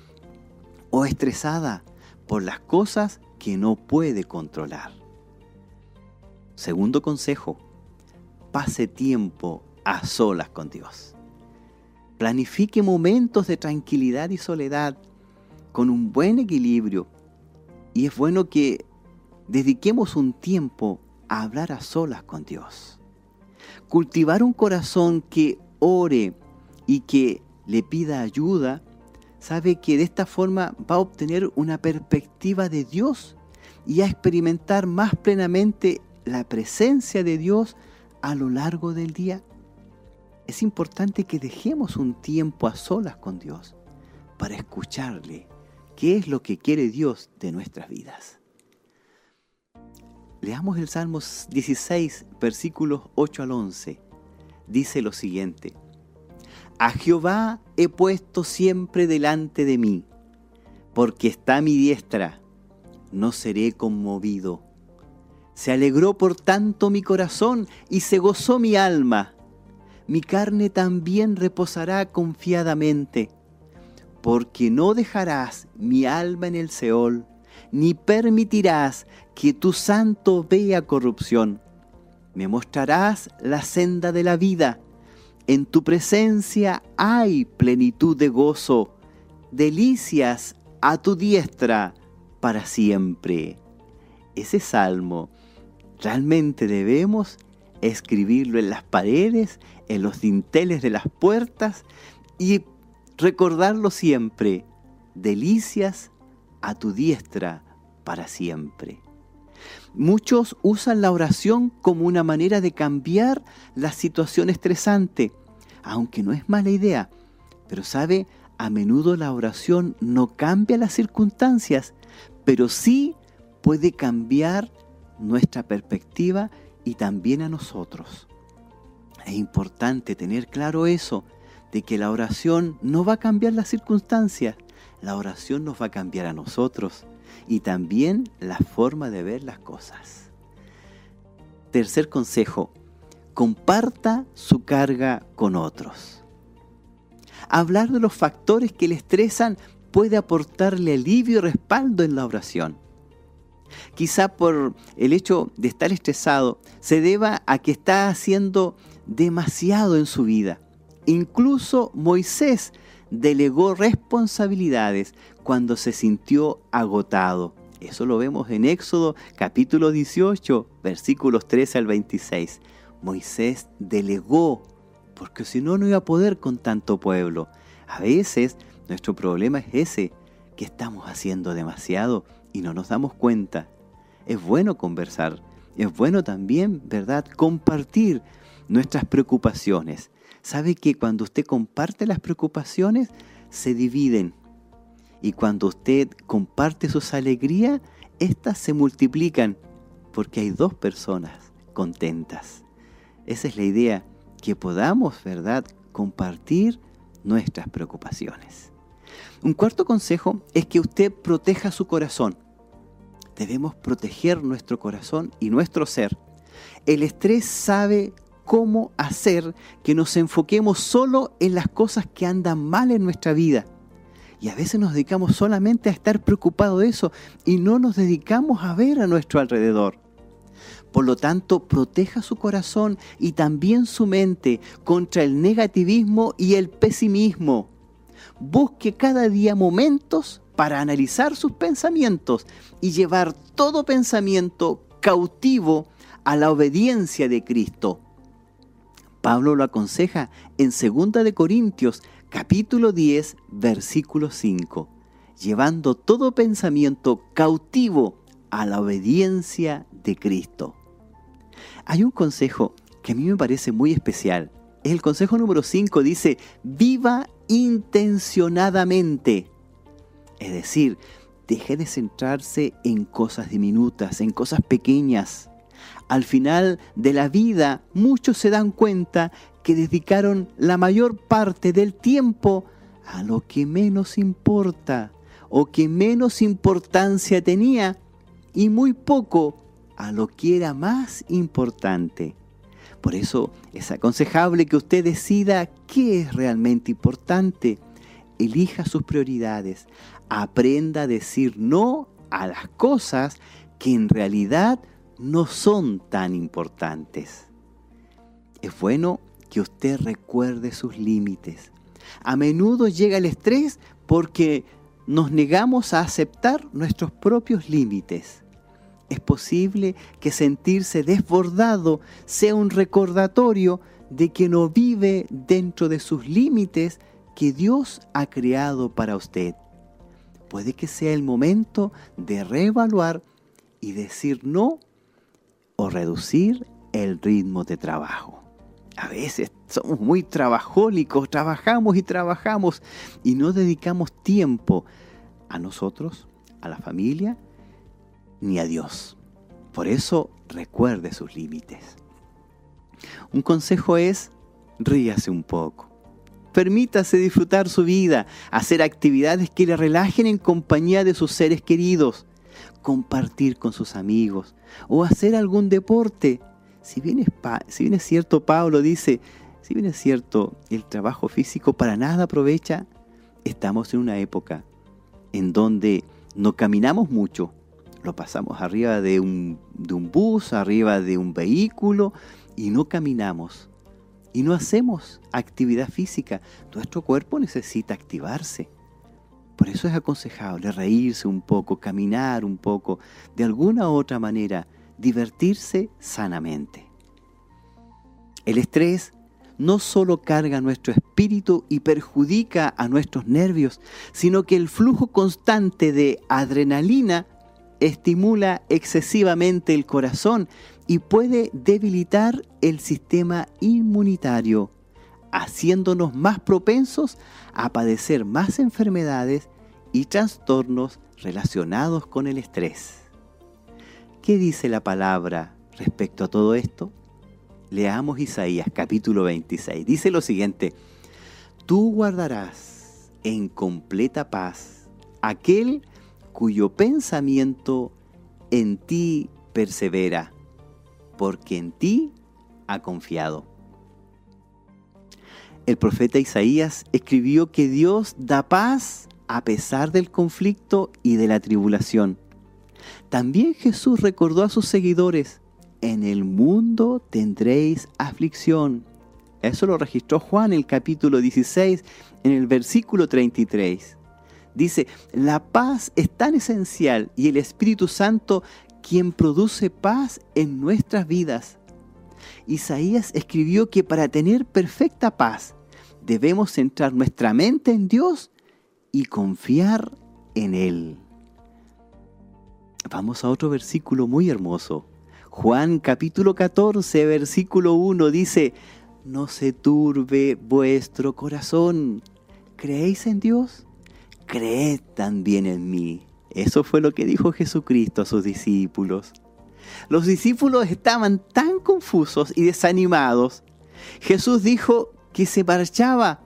o estresada por las cosas que no puede controlar. Segundo consejo, pase tiempo a solas con Dios. Planifique momentos de tranquilidad y soledad con un buen equilibrio. Y es bueno que dediquemos un tiempo a hablar a solas con Dios. Cultivar un corazón que ore y que le pida ayuda, sabe que de esta forma va a obtener una perspectiva de Dios y a experimentar más plenamente la presencia de Dios a lo largo del día. Es importante que dejemos un tiempo a solas con Dios para escucharle qué es lo que quiere Dios de nuestras vidas. Leamos el Salmo 16, versículos 8 al 11. Dice lo siguiente. A Jehová he puesto siempre delante de mí, porque está mi diestra, no seré conmovido. Se alegró por tanto mi corazón y se gozó mi alma. Mi carne también reposará confiadamente, porque no dejarás mi alma en el Seol ni permitirás que tu santo vea corrupción. Me mostrarás la senda de la vida. En tu presencia hay plenitud de gozo, delicias a tu diestra para siempre. Ese salmo realmente debemos escribirlo en las paredes, en los dinteles de las puertas y recordarlo siempre. Delicias a tu diestra para siempre. Muchos usan la oración como una manera de cambiar la situación estresante, aunque no es mala idea. Pero sabe, a menudo la oración no cambia las circunstancias, pero sí puede cambiar nuestra perspectiva y también a nosotros. Es importante tener claro eso, de que la oración no va a cambiar las circunstancias, la oración nos va a cambiar a nosotros y también la forma de ver las cosas. Tercer consejo, comparta su carga con otros. Hablar de los factores que le estresan puede aportarle alivio y respaldo en la oración. Quizá por el hecho de estar estresado se deba a que está haciendo demasiado en su vida. Incluso Moisés delegó responsabilidades cuando se sintió agotado. Eso lo vemos en Éxodo capítulo 18, versículos 13 al 26. Moisés delegó, porque si no, no iba a poder con tanto pueblo. A veces nuestro problema es ese, que estamos haciendo demasiado y no nos damos cuenta. Es bueno conversar, es bueno también, ¿verdad?, compartir nuestras preocupaciones. Sabe que cuando usted comparte las preocupaciones, se dividen. Y cuando usted comparte sus alegrías, éstas se multiplican porque hay dos personas contentas. Esa es la idea, que podamos, ¿verdad?, compartir nuestras preocupaciones. Un cuarto consejo es que usted proteja su corazón. Debemos proteger nuestro corazón y nuestro ser. El estrés sabe cómo hacer que nos enfoquemos solo en las cosas que andan mal en nuestra vida. Y a veces nos dedicamos solamente a estar preocupados de eso y no nos dedicamos a ver a nuestro alrededor. Por lo tanto, proteja su corazón y también su mente contra el negativismo y el pesimismo. Busque cada día momentos para analizar sus pensamientos y llevar todo pensamiento cautivo a la obediencia de Cristo. Pablo lo aconseja en 2 de Corintios capítulo 10 versículo 5, llevando todo pensamiento cautivo a la obediencia de Cristo. Hay un consejo que a mí me parece muy especial. El consejo número 5 dice, viva intencionadamente. Es decir, deje de centrarse en cosas diminutas, en cosas pequeñas. Al final de la vida, muchos se dan cuenta que dedicaron la mayor parte del tiempo a lo que menos importa o que menos importancia tenía y muy poco a lo que era más importante. Por eso es aconsejable que usted decida qué es realmente importante. Elija sus prioridades. Aprenda a decir no a las cosas que en realidad no son tan importantes. Es bueno que usted recuerde sus límites. A menudo llega el estrés porque nos negamos a aceptar nuestros propios límites. Es posible que sentirse desbordado sea un recordatorio de que no vive dentro de sus límites que Dios ha creado para usted. Puede que sea el momento de reevaluar y decir no o reducir el ritmo de trabajo. A veces somos muy trabajólicos, trabajamos y trabajamos y no dedicamos tiempo a nosotros, a la familia, ni a Dios. Por eso recuerde sus límites. Un consejo es, ríase un poco. Permítase disfrutar su vida, hacer actividades que le relajen en compañía de sus seres queridos compartir con sus amigos o hacer algún deporte. Si bien es, si bien es cierto, Pablo dice, si bien es cierto, el trabajo físico para nada aprovecha, estamos en una época en donde no caminamos mucho, lo pasamos arriba de un, de un bus, arriba de un vehículo y no caminamos y no hacemos actividad física. Nuestro cuerpo necesita activarse. Por eso es aconsejable reírse un poco, caminar un poco, de alguna u otra manera, divertirse sanamente. El estrés no solo carga nuestro espíritu y perjudica a nuestros nervios, sino que el flujo constante de adrenalina estimula excesivamente el corazón y puede debilitar el sistema inmunitario, haciéndonos más propensos a padecer más enfermedades y trastornos relacionados con el estrés. ¿Qué dice la palabra respecto a todo esto? Leamos Isaías capítulo 26. Dice lo siguiente, tú guardarás en completa paz aquel cuyo pensamiento en ti persevera, porque en ti ha confiado. El profeta Isaías escribió que Dios da paz a pesar del conflicto y de la tribulación. También Jesús recordó a sus seguidores, en el mundo tendréis aflicción. Eso lo registró Juan en el capítulo 16, en el versículo 33. Dice, la paz es tan esencial y el Espíritu Santo quien produce paz en nuestras vidas. Isaías escribió que para tener perfecta paz debemos centrar nuestra mente en Dios y confiar en Él. Vamos a otro versículo muy hermoso. Juan capítulo 14, versículo 1 dice, no se turbe vuestro corazón. ¿Creéis en Dios? Creed también en mí. Eso fue lo que dijo Jesucristo a sus discípulos. Los discípulos estaban tan confusos y desanimados. Jesús dijo que se marchaba,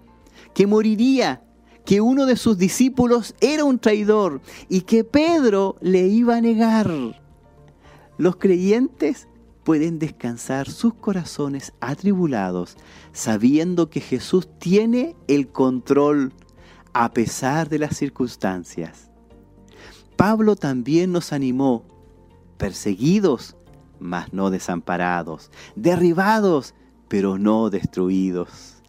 que moriría, que uno de sus discípulos era un traidor y que Pedro le iba a negar. Los creyentes pueden descansar sus corazones atribulados sabiendo que Jesús tiene el control a pesar de las circunstancias. Pablo también nos animó, perseguidos, mas no desamparados, derribados, pero no destruidos.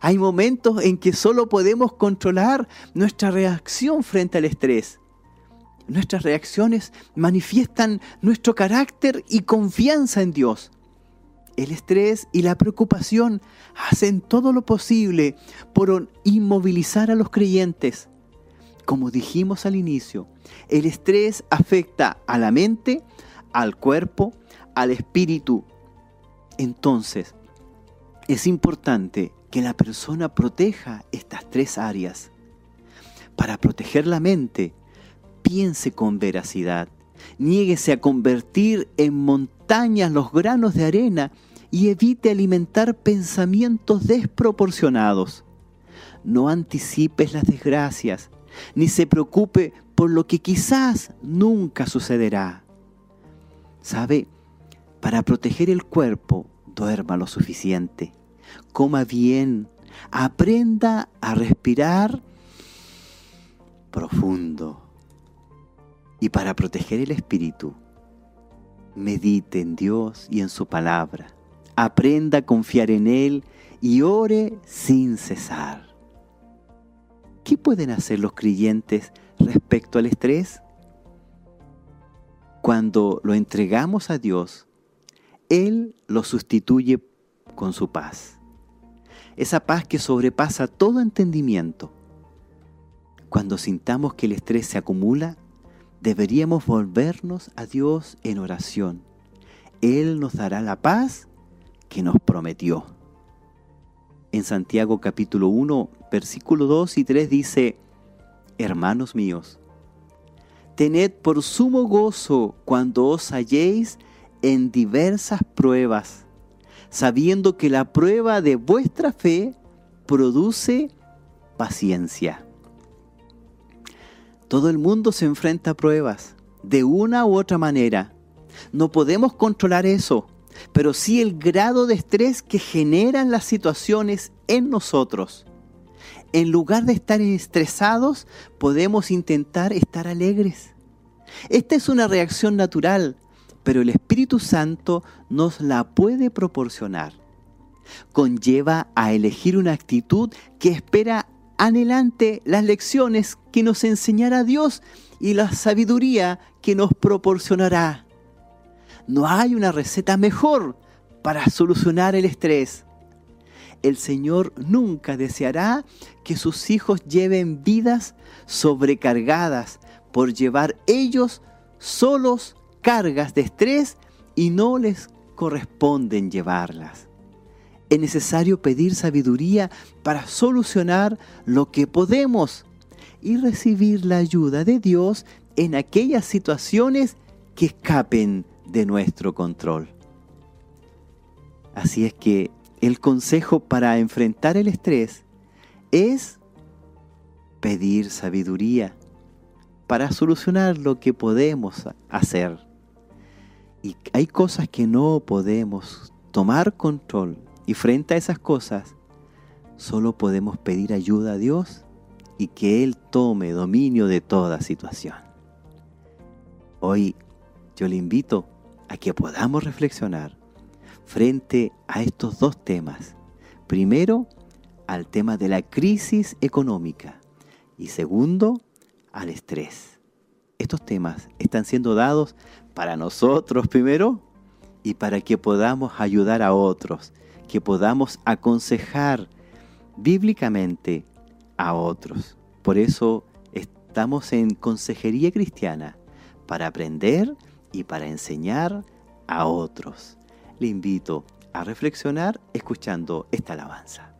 Hay momentos en que solo podemos controlar nuestra reacción frente al estrés. Nuestras reacciones manifiestan nuestro carácter y confianza en Dios. El estrés y la preocupación hacen todo lo posible por inmovilizar a los creyentes. Como dijimos al inicio, el estrés afecta a la mente, al cuerpo, al espíritu. Entonces, es importante que la persona proteja estas tres áreas. Para proteger la mente, piense con veracidad. Niéguese a convertir en montañas los granos de arena y evite alimentar pensamientos desproporcionados. No anticipes las desgracias, ni se preocupe por lo que quizás nunca sucederá. ¿Sabe? Para proteger el cuerpo, duerma lo suficiente, coma bien, aprenda a respirar profundo. Y para proteger el espíritu, medite en Dios y en su palabra. Aprenda a confiar en Él y ore sin cesar. ¿Qué pueden hacer los creyentes respecto al estrés? Cuando lo entregamos a Dios, Él lo sustituye con su paz. Esa paz que sobrepasa todo entendimiento. Cuando sintamos que el estrés se acumula, deberíamos volvernos a Dios en oración. Él nos dará la paz que nos prometió. En Santiago capítulo 1, versículo 2 y 3 dice, Hermanos míos, tened por sumo gozo cuando os halléis en diversas pruebas, sabiendo que la prueba de vuestra fe produce paciencia. Todo el mundo se enfrenta a pruebas, de una u otra manera. No podemos controlar eso, pero sí el grado de estrés que generan las situaciones en nosotros. En lugar de estar estresados, podemos intentar estar alegres. Esta es una reacción natural, pero el Espíritu Santo nos la puede proporcionar. Conlleva a elegir una actitud que espera anhelante las lecciones que nos enseñará Dios y la sabiduría que nos proporcionará. No hay una receta mejor para solucionar el estrés. El Señor nunca deseará que sus hijos lleven vidas sobrecargadas por llevar ellos solos cargas de estrés y no les corresponden llevarlas es necesario pedir sabiduría para solucionar lo que podemos y recibir la ayuda de Dios en aquellas situaciones que escapen de nuestro control. Así es que el consejo para enfrentar el estrés es pedir sabiduría para solucionar lo que podemos hacer. Y hay cosas que no podemos tomar control y frente a esas cosas, solo podemos pedir ayuda a Dios y que Él tome dominio de toda situación. Hoy yo le invito a que podamos reflexionar frente a estos dos temas. Primero, al tema de la crisis económica y segundo, al estrés. Estos temas están siendo dados para nosotros primero y para que podamos ayudar a otros, que podamos aconsejar bíblicamente a otros. Por eso estamos en Consejería Cristiana, para aprender y para enseñar a otros. Le invito a reflexionar escuchando esta alabanza.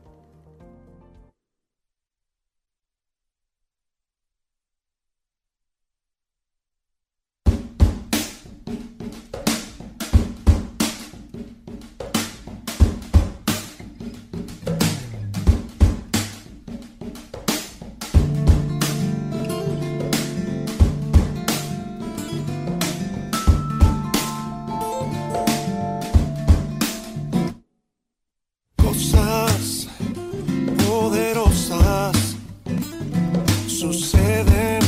suceden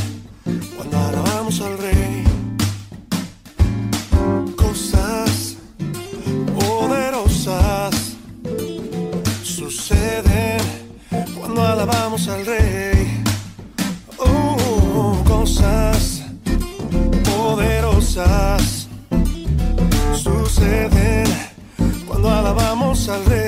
cuando alabamos al rey. Cosas poderosas suceden cuando alabamos al rey. Oh, cosas poderosas suceden cuando alabamos al rey.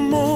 amor.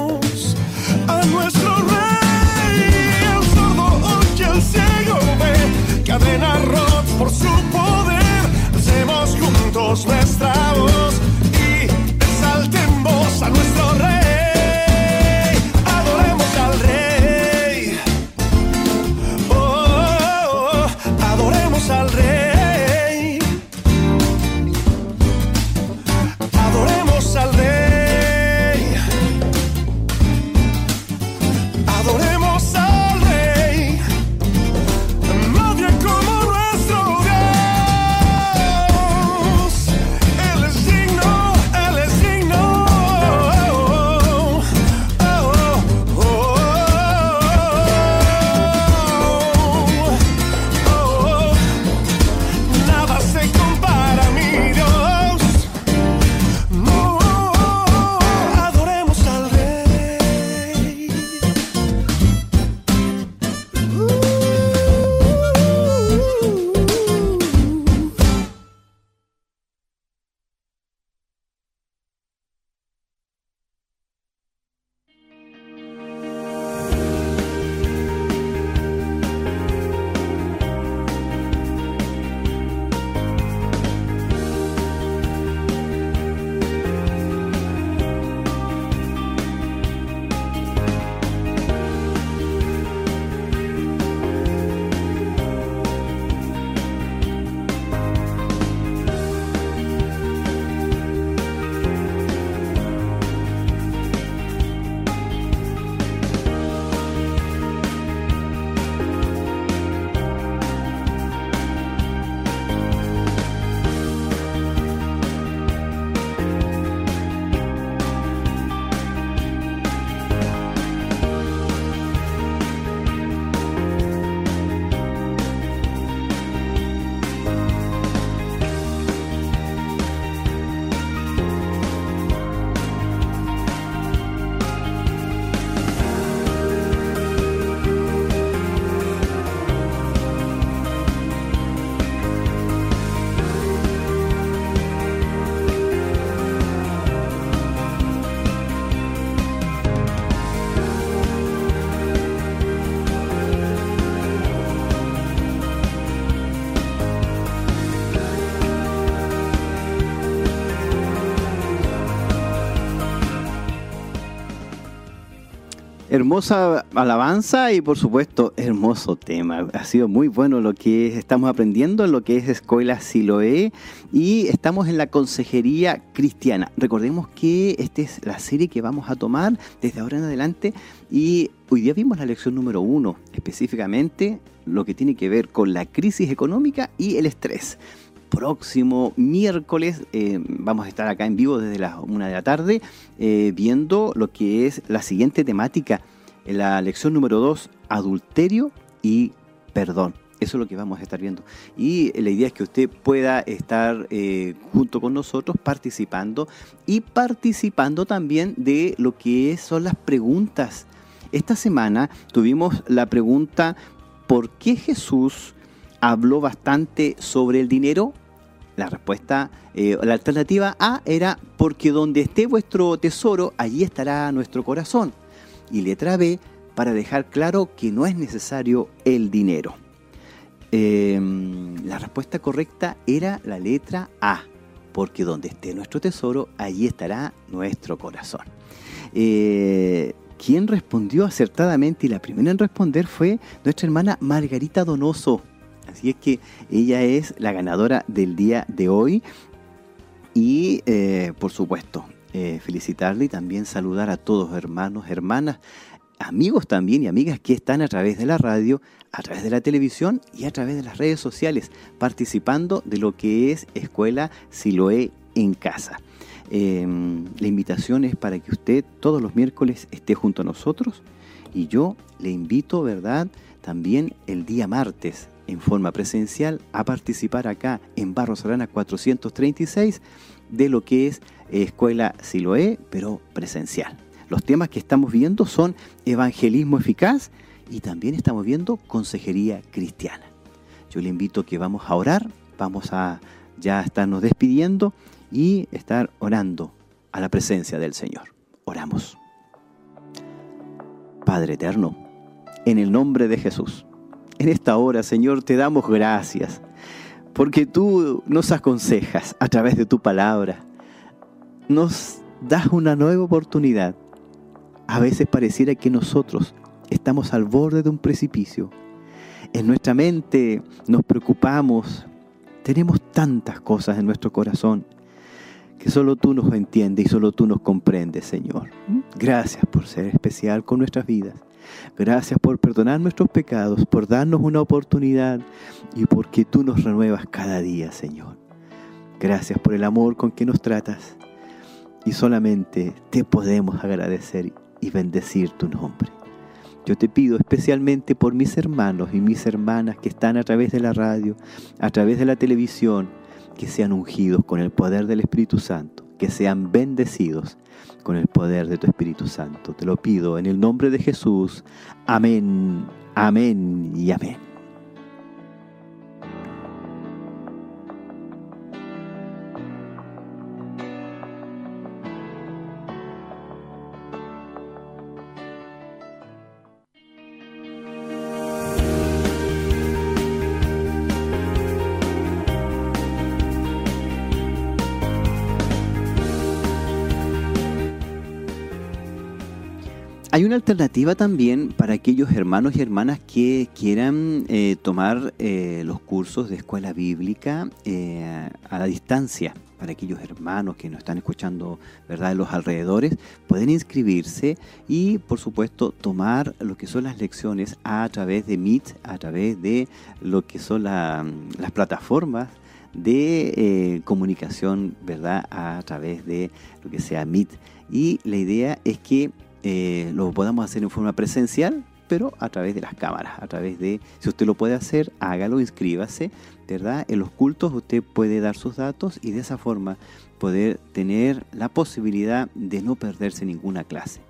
Hermosa alabanza y por supuesto hermoso tema. Ha sido muy bueno lo que estamos aprendiendo en lo que es Escuela Siloé y estamos en la Consejería Cristiana. Recordemos que esta es la serie que vamos a tomar desde ahora en adelante y hoy día vimos la lección número uno, específicamente lo que tiene que ver con la crisis económica y el estrés próximo miércoles eh, vamos a estar acá en vivo desde las una de la tarde eh, viendo lo que es la siguiente temática, la lección número 2, adulterio y perdón. Eso es lo que vamos a estar viendo. Y la idea es que usted pueda estar eh, junto con nosotros participando y participando también de lo que son las preguntas. Esta semana tuvimos la pregunta, ¿por qué Jesús habló bastante sobre el dinero? La respuesta, eh, la alternativa A era porque donde esté vuestro tesoro, allí estará nuestro corazón. Y letra B, para dejar claro que no es necesario el dinero. Em, la respuesta correcta era la letra A, porque donde esté nuestro tesoro, allí estará nuestro corazón. Eh, quien respondió acertadamente y la primera en responder fue nuestra hermana Margarita Donoso. Así es que ella es la ganadora del día de hoy. Y eh, por supuesto, eh, felicitarle y también saludar a todos hermanos, hermanas, amigos también y amigas que están a través de la radio, a través de la televisión y a través de las redes sociales, participando de lo que es Escuela Siloé en casa. Em, la invitación es para que usted todos los miércoles esté junto a nosotros y yo le invito, ¿verdad? También el día martes en forma presencial a participar acá en Barros Arana 436 de lo que es Escuela Siloé, pero presencial. Los temas que estamos viendo son evangelismo eficaz y también estamos viendo consejería cristiana. Yo le invito a que vamos a orar, vamos a ya estarnos despidiendo y estar orando a la presencia del Señor. Oramos. Padre eterno, en el nombre de Jesús en esta hora, Señor, te damos gracias, porque tú nos aconsejas a través de tu palabra, nos das una nueva oportunidad. A veces pareciera que nosotros estamos al borde de un precipicio. En nuestra mente nos preocupamos, tenemos tantas cosas en nuestro corazón que solo tú nos entiendes y solo tú nos comprendes, Señor. Gracias por ser especial con nuestras vidas. Gracias por perdonar nuestros pecados, por darnos una oportunidad y porque tú nos renuevas cada día, Señor. Gracias por el amor con que nos tratas y solamente te podemos agradecer y bendecir tu nombre. Yo te pido especialmente por mis hermanos y mis hermanas que están a través de la radio, a través de la televisión, que sean ungidos con el poder del Espíritu Santo, que sean bendecidos con el poder de tu Espíritu Santo. Te lo pido en el nombre de Jesús. Amén, amén y amén. Alternativa también para aquellos hermanos y hermanas que quieran eh, tomar eh, los cursos de escuela bíblica eh, a la distancia. Para aquellos hermanos que nos están escuchando ¿verdad? en los alrededores, pueden inscribirse y, por supuesto, tomar lo que son las lecciones a través de Meet, a través de lo que son las plataformas de comunicación, ¿verdad? A través de lo que sea Meet. Y la idea es que eh, lo podamos hacer en forma presencial, pero a través de las cámaras, a través de, si usted lo puede hacer, hágalo, inscríbase, ¿verdad? En los cultos usted puede dar sus datos y de esa forma poder tener la posibilidad de no perderse ninguna clase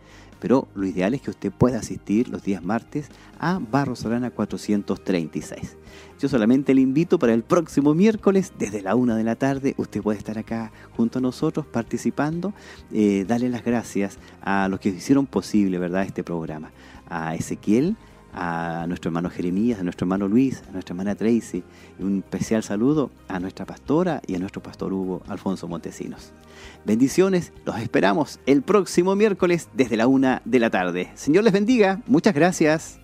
pero lo ideal es que usted pueda asistir los días martes a Barros Arana 436. Yo solamente le invito para el próximo miércoles, desde la una de la tarde, usted puede estar acá junto a nosotros participando, eh, darle las gracias a los que hicieron posible ¿verdad? este programa, a Ezequiel, a nuestro hermano Jeremías, a nuestro hermano Luis, a nuestra hermana Tracy y un especial saludo a nuestra pastora y a nuestro pastor Hugo Alfonso Montesinos. Bendiciones, los esperamos el próximo miércoles desde la una de la tarde. Señor les bendiga, muchas gracias.